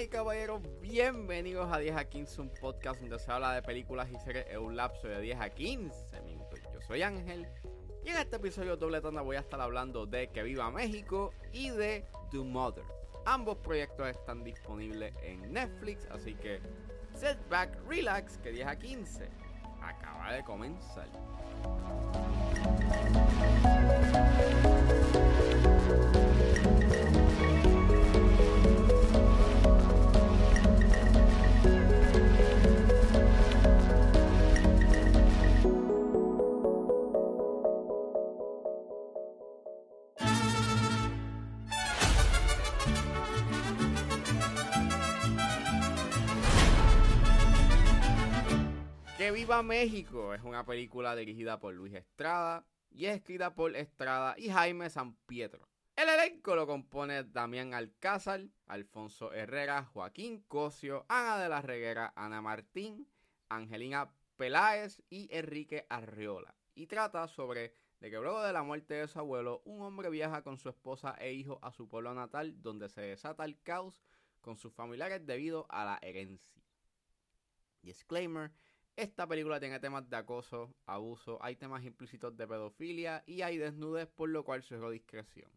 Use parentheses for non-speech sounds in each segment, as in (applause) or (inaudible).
Y caballeros, bienvenidos a 10 a 15, un podcast donde se habla de películas y series en un lapso de 10 a 15 minutos. Yo soy Ángel y en este episodio doble tanda voy a estar hablando de Que Viva México y de The Mother. Ambos proyectos están disponibles en Netflix, así que set back, relax, que 10 a 15 acaba de comenzar. Viva México es una película dirigida por Luis Estrada y es escrita por Estrada y Jaime San Pietro. El elenco lo compone Damián Alcázar, Alfonso Herrera, Joaquín Cosio, Ana de la Reguera, Ana Martín, Angelina Peláez y Enrique Arriola. Y trata sobre de que luego de la muerte de su abuelo, un hombre viaja con su esposa e hijo a su pueblo natal donde se desata el caos con sus familiares debido a la herencia. Disclaimer, esta película tiene temas de acoso, abuso, hay temas implícitos de pedofilia y hay desnudez, por lo cual suelo discreción.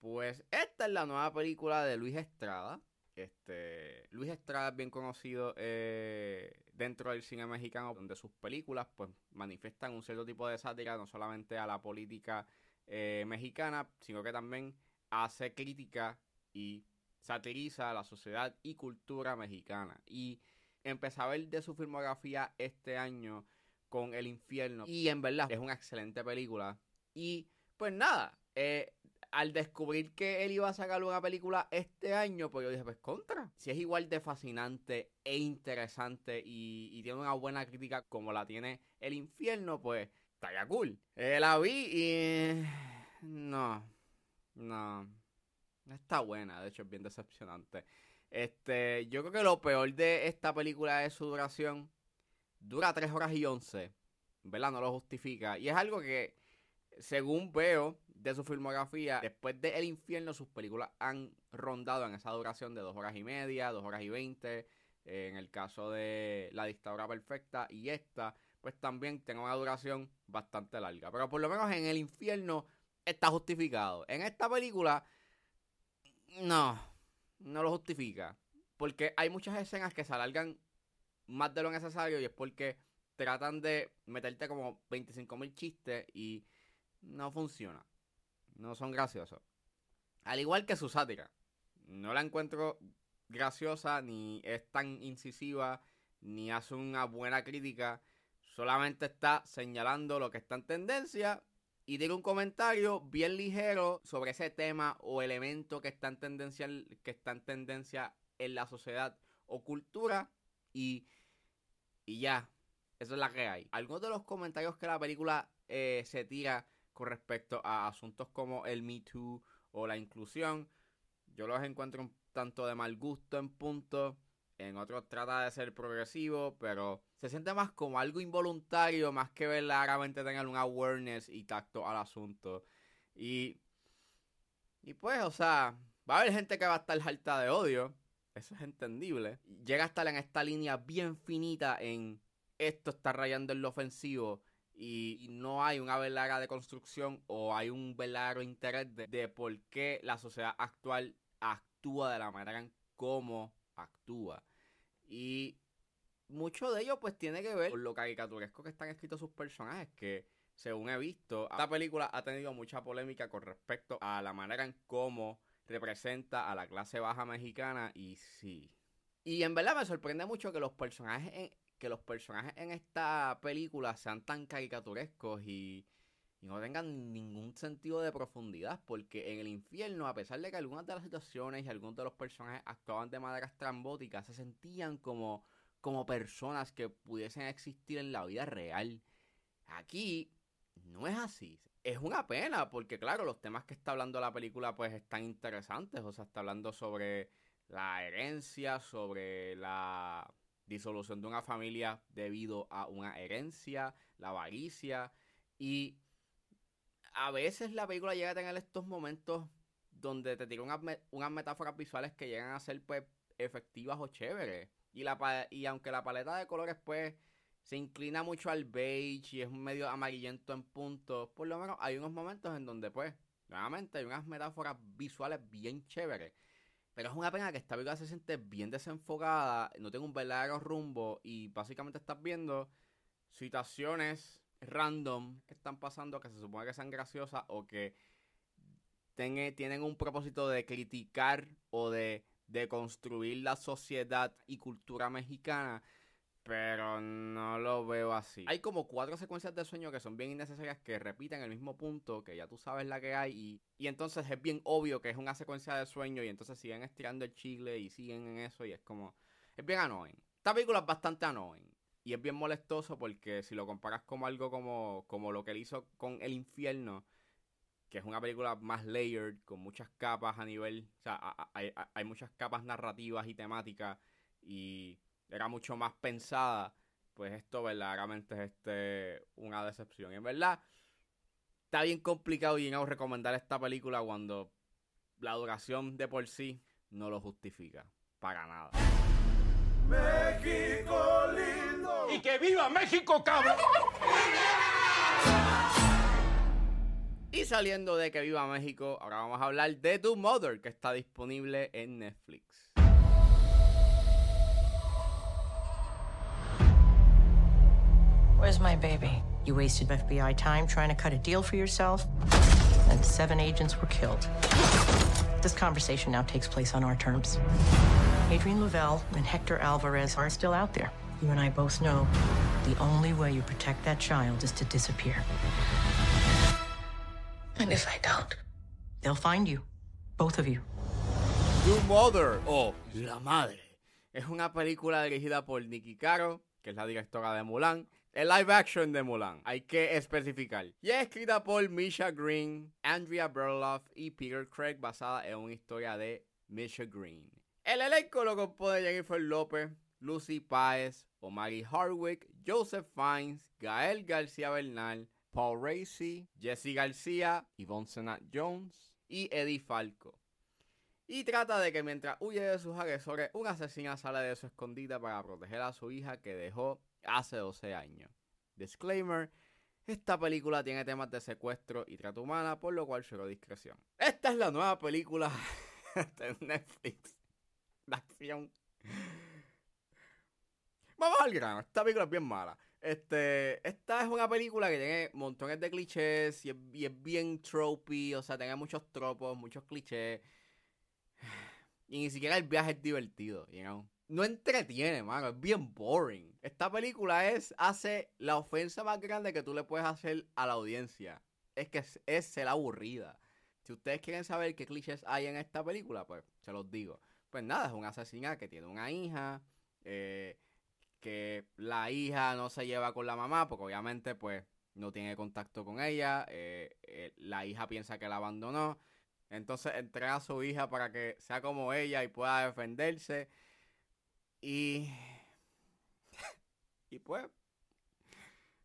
Pues esta es la nueva película de Luis Estrada. Este, Luis Estrada es bien conocido eh, dentro del cine mexicano, donde sus películas pues, manifiestan un cierto tipo de sátira, no solamente a la política eh, mexicana, sino que también hace crítica y satiriza a la sociedad y cultura mexicana. Y empecé a ver de su filmografía este año con El Infierno. Y en verdad es una excelente película. Y pues nada, eh, al descubrir que él iba a sacar una película este año, pues yo dije, pues contra. Si es igual de fascinante e interesante y, y tiene una buena crítica como la tiene El Infierno, pues estaría cool. Eh, la vi y... No, no. No está buena, de hecho es bien decepcionante. Este, yo creo que lo peor de esta película es su duración. Dura 3 horas y 11. ¿Verdad? No lo justifica. Y es algo que, según veo de su filmografía, después de El Infierno, sus películas han rondado en esa duración de 2 horas y media, 2 horas y 20. en el caso de La Dictadura Perfecta y esta, pues también tiene una duración bastante larga. Pero por lo menos en El Infierno está justificado. En esta película, no no lo justifica. Porque hay muchas escenas que se alargan más de lo necesario y es porque tratan de meterte como 25 mil chistes y no funciona. No son graciosos. Al igual que su sátira. No la encuentro graciosa, ni es tan incisiva, ni hace una buena crítica. Solamente está señalando lo que está en tendencia y tiene un comentario bien ligero sobre ese tema o elemento que está en tendencia, que está en, tendencia en la sociedad o cultura y, y ya, eso es la que hay. Algunos de los comentarios que la película eh, se tira con respecto a asuntos como el Me Too o la inclusión, yo los encuentro un tanto de mal gusto en punto en otros trata de ser progresivo, pero se siente más como algo involuntario, más que verdaderamente tengan un awareness y tacto al asunto. Y, y pues, o sea, va a haber gente que va a estar harta de odio, eso es entendible. Llega a estar en esta línea bien finita en esto está rayando en lo ofensivo y no hay una verdadera deconstrucción o hay un verdadero interés de, de por qué la sociedad actual actúa de la manera en cómo actúa. Y mucho de ello pues tiene que ver con lo caricaturesco que están escritos sus personajes, que según he visto, esta película ha tenido mucha polémica con respecto a la manera en cómo representa a la clase baja mexicana y sí. Y en verdad me sorprende mucho que los personajes en, que los personajes en esta película sean tan caricaturescos y, y no tengan ningún sentido de profundidad, porque en el infierno, a pesar de que algunas de las situaciones y algunos de los personajes actuaban de manera estrambótica, se sentían como, como personas que pudiesen existir en la vida real. Aquí no es así. Es una pena, porque claro, los temas que está hablando la película pues están interesantes, o sea, está hablando sobre la herencia, sobre la disolución de una familia debido a una herencia, la avaricia y a veces la película llega a tener estos momentos donde te tira unas, unas metáforas visuales que llegan a ser pues efectivas o chéveres. Y, la, y aunque la paleta de colores, pues, se inclina mucho al beige y es medio amarillento en puntos, por lo menos hay unos momentos en donde, pues, nuevamente hay unas metáforas visuales bien chéveres. Pero es una pena que esta película se siente bien desenfocada, no tiene un verdadero rumbo y básicamente estás viendo situaciones random que están pasando que se supone que sean graciosas o que tienen un propósito de criticar o de, de construir la sociedad y cultura mexicana pero no lo veo así. Hay como cuatro secuencias de sueño que son bien innecesarias que repiten el mismo punto, que ya tú sabes la que hay, y, y entonces es bien obvio que es una secuencia de sueño, y entonces siguen estirando el chile y siguen en eso, y es como. Es bien annoying. Esta película es bastante annoying. Y es bien molestoso porque si lo comparas como algo como, como lo que él hizo con El Infierno, que es una película más layered, con muchas capas a nivel. O sea, hay, hay muchas capas narrativas y temáticas. Y era mucho más pensada, pues esto verdaderamente es este una decepción. Y en verdad, está bien complicado y no recomendar esta película cuando la duración de por sí no lo justifica. Para nada. México lindo. Y que viva México, cabrón. (laughs) Y saliendo de que viva México, ahora vamos a hablar de Tu Mother, que está disponible en Netflix. Where's my baby? You wasted FBI time trying to cut a deal for yourself, and seven agents were killed. This conversation now takes place on our terms. Adrian Lavelle and Hector Alvarez are still out there. You and I both know the only way you protect that child is to disappear. And if I don't, they'll find you. Both of you. Your Mother o La Madre es una película dirigida por Nikki Caro, que es la directora de Mulan, el live action de Mulan, hay que especificar. Y es escrita por Misha Green, Andrea Berloff y Peter Craig, basada en una historia de Misha Green. El elenco lo compone Jennifer López, Lucy Páez, Omari Hardwick, Joseph Fiennes, Gael García Bernal, Paul Racy, Jesse García, Yvonne Senat Jones y Eddie Falco. Y trata de que mientras huye de sus agresores, una asesina sale de su escondida para proteger a su hija que dejó hace 12 años. Disclaimer. Esta película tiene temas de secuestro y trato humana, por lo cual cero discreción. Esta es la nueva película (laughs) de Netflix de acción. Vamos al grano, esta película es bien mala. Este, esta es una película que tiene montones de clichés y es, bien tropey, o sea, tiene muchos tropos, muchos clichés. (sighs) Y ni siquiera el viaje es divertido, you know no entretiene, mano. Es bien boring. Esta película es, hace la ofensa más grande que tú le puedes hacer a la audiencia. Es que es, ser aburrida. Si ustedes quieren saber qué clichés hay en esta película, pues se los digo. Pues nada, es una asesina que tiene una hija, eh, que la hija no se lleva con la mamá, porque obviamente pues no tiene contacto con ella, eh, eh, la hija piensa que la abandonó, entonces entrega a su hija para que sea como ella y pueda defenderse. Y. y pues.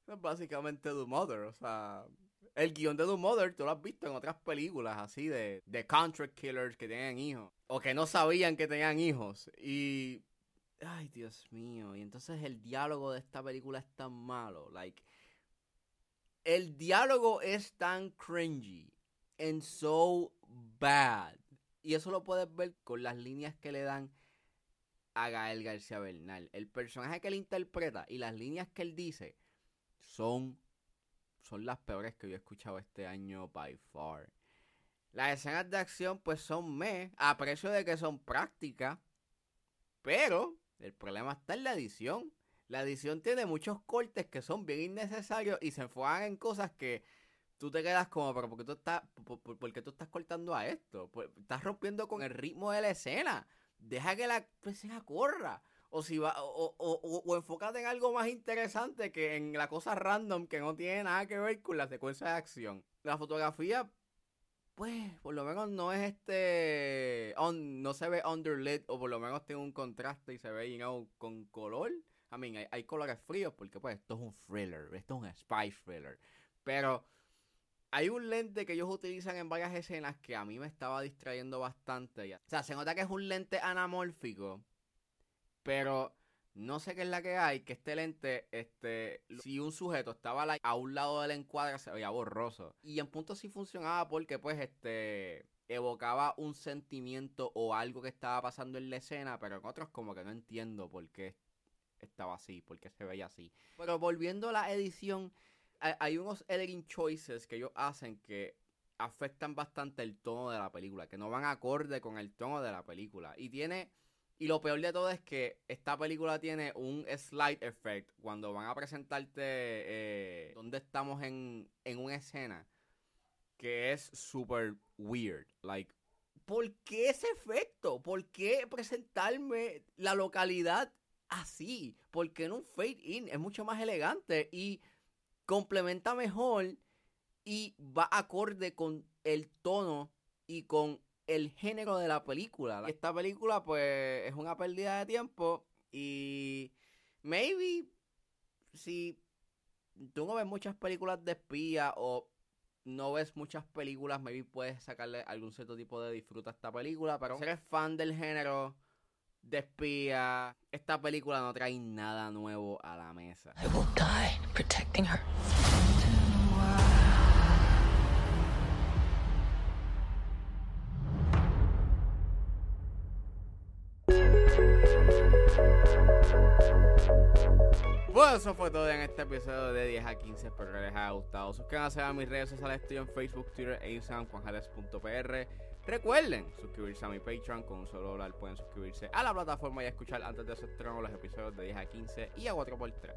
Es básicamente The Mother. O sea. El guion de The Mother, tú lo has visto en otras películas así de, de contract killers que tienen hijos. O que no sabían que tenían hijos. Y. Ay, Dios mío. Y entonces el diálogo de esta película es tan malo. Like. El diálogo es tan cringy. And so bad. Y eso lo puedes ver con las líneas que le dan a Gael García Bernal. El personaje que él interpreta y las líneas que él dice son, son las peores que yo he escuchado este año by far. Las escenas de acción pues son me, a precio de que son prácticas, pero el problema está en la edición. La edición tiene muchos cortes que son bien innecesarios y se enfocan en cosas que tú te quedas como, pero ¿por qué tú estás, por, qué tú estás cortando a esto? Pues, estás rompiendo con el ritmo de la escena deja que la escena corra. O si va, o, o, o, enfócate en algo más interesante que en la cosa random que no tiene nada que ver con la secuencia de acción. La fotografía, pues, por lo menos no es este. no se ve underlit, o por lo menos tiene un contraste y se ve, you con color. I mean, hay, hay colores fríos porque, pues, esto es un thriller, esto es un spy thriller. Pero hay un lente que ellos utilizan en varias escenas que a mí me estaba distrayendo bastante. O sea, se nota que es un lente anamórfico, pero no sé qué es la que hay, que este lente, este, si un sujeto estaba a un lado del encuadre se veía borroso. Y en punto sí funcionaba porque pues este evocaba un sentimiento o algo que estaba pasando en la escena, pero en otros como que no entiendo por qué estaba así, por qué se veía así. Pero volviendo a la edición, hay unos editing choices que ellos hacen que afectan bastante el tono de la película, que no van acorde con el tono de la película. Y tiene. Y lo peor de todo es que esta película tiene un slide effect cuando van a presentarte eh, dónde estamos en, en una escena que es super weird. Like, ¿por qué ese efecto? ¿Por qué presentarme la localidad así? ¿Por qué no un fade in? Es mucho más elegante y complementa mejor y va acorde con el tono y con el género de la película. Esta película pues es una pérdida de tiempo y maybe si tú no ves muchas películas de espía o no ves muchas películas, maybe puedes sacarle algún cierto tipo de disfruta esta película, pero si eres fan del género de espía, esta película no trae nada nuevo a la mesa. I will die protecting her. Bueno, eso fue todo en este episodio de 10 a 15. Espero que les haya gustado. Suscríbanse a mis redes sociales. Estoy en Facebook, Twitter e Instagram, juanjales.pr. Recuerden suscribirse a mi Patreon. Con un solo dólar pueden suscribirse a la plataforma y escuchar antes de su estreno los episodios de 10 a 15 y a 4x3.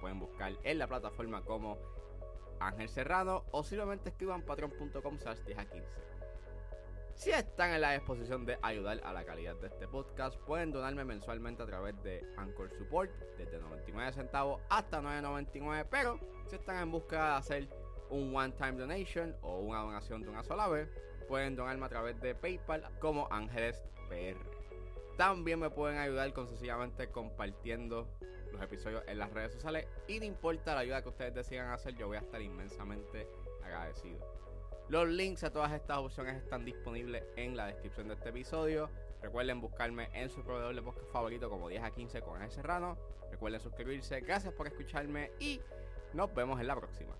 Pueden buscar en la plataforma como Ángel Serrano o simplemente escriban patreon.com 10 a 15. Si están en la disposición de ayudar a la calidad de este podcast, pueden donarme mensualmente a través de Anchor Support, desde 99 centavos hasta 9.99. Pero si están en busca de hacer un one-time donation o una donación de una sola vez, pueden donarme a través de PayPal como Ángeles PR. También me pueden ayudar con sencillamente compartiendo los episodios en las redes sociales y no importa la ayuda que ustedes decidan hacer, yo voy a estar inmensamente agradecido. Los links a todas estas opciones están disponibles en la descripción de este episodio. Recuerden buscarme en su proveedor de podcast favorito como 10 a 15 con el Serrano. Recuerden suscribirse. Gracias por escucharme y nos vemos en la próxima.